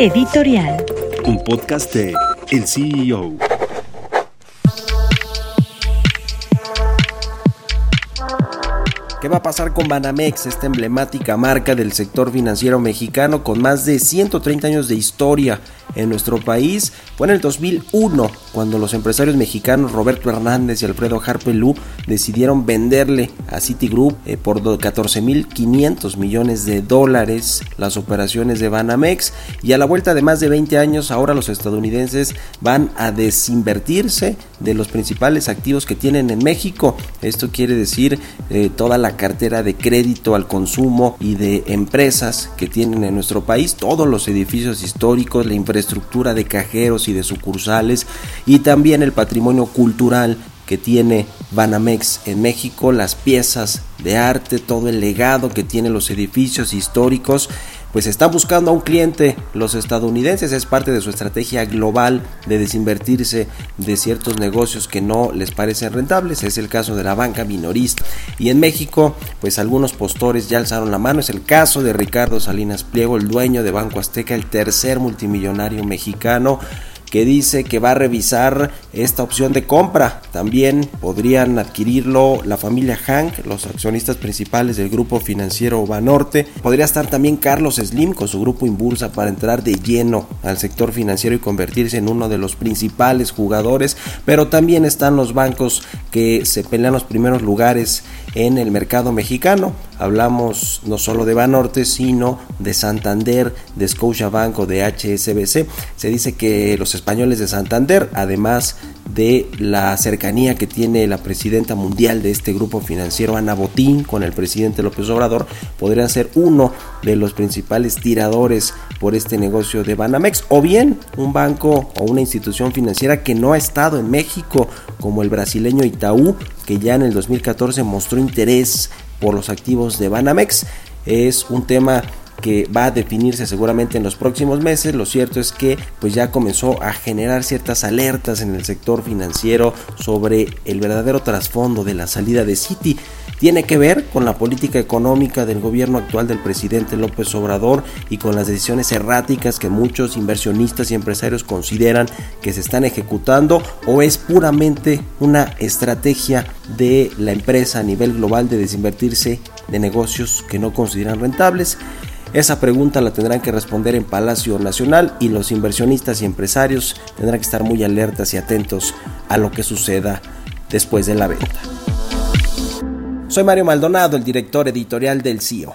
Editorial. Un podcast de El CEO. ¿Qué va a pasar con Banamex, esta emblemática marca del sector financiero mexicano con más de 130 años de historia en nuestro país? Fue en el 2001 cuando los empresarios mexicanos Roberto Hernández y Alfredo Harpelú decidieron venderle a Citigroup eh, por 14.500 millones de dólares las operaciones de Banamex y a la vuelta de más de 20 años ahora los estadounidenses van a desinvertirse de los principales activos que tienen en México. Esto quiere decir eh, toda la cartera de crédito al consumo y de empresas que tienen en nuestro país, todos los edificios históricos, la infraestructura de cajeros y de sucursales y también el patrimonio cultural que tiene Banamex en México, las piezas de arte, todo el legado que tienen los edificios históricos, pues están buscando a un cliente los estadounidenses, es parte de su estrategia global de desinvertirse de ciertos negocios que no les parecen rentables, es el caso de la banca minorista. Y en México, pues algunos postores ya alzaron la mano, es el caso de Ricardo Salinas Pliego, el dueño de Banco Azteca, el tercer multimillonario mexicano, que dice que va a revisar esta opción de compra. También podrían adquirirlo la familia Hank, los accionistas principales del grupo financiero Banorte. Podría estar también Carlos Slim con su grupo Inbursa para entrar de lleno al sector financiero y convertirse en uno de los principales jugadores. Pero también están los bancos que se pelean los primeros lugares en el mercado mexicano. Hablamos no solo de Banorte, sino de Santander, de Scotiabank o de HSBC. Se dice que los españoles de Santander, además de la cercanía que tiene la presidenta mundial de este grupo financiero, Ana Botín, con el presidente López Obrador, podrían ser uno de los principales tiradores por este negocio de Banamex, o bien un banco o una institución financiera que no ha estado en México, como el brasileño Itaú, que ya en el 2014 mostró interés por los activos de Banamex. Es un tema que va a definirse seguramente en los próximos meses. Lo cierto es que pues ya comenzó a generar ciertas alertas en el sector financiero sobre el verdadero trasfondo de la salida de Citi. Tiene que ver con la política económica del gobierno actual del presidente López Obrador y con las decisiones erráticas que muchos inversionistas y empresarios consideran que se están ejecutando o es puramente una estrategia de la empresa a nivel global de desinvertirse de negocios que no consideran rentables. Esa pregunta la tendrán que responder en Palacio Nacional y los inversionistas y empresarios tendrán que estar muy alertas y atentos a lo que suceda después de la venta. Soy Mario Maldonado, el director editorial del CIO.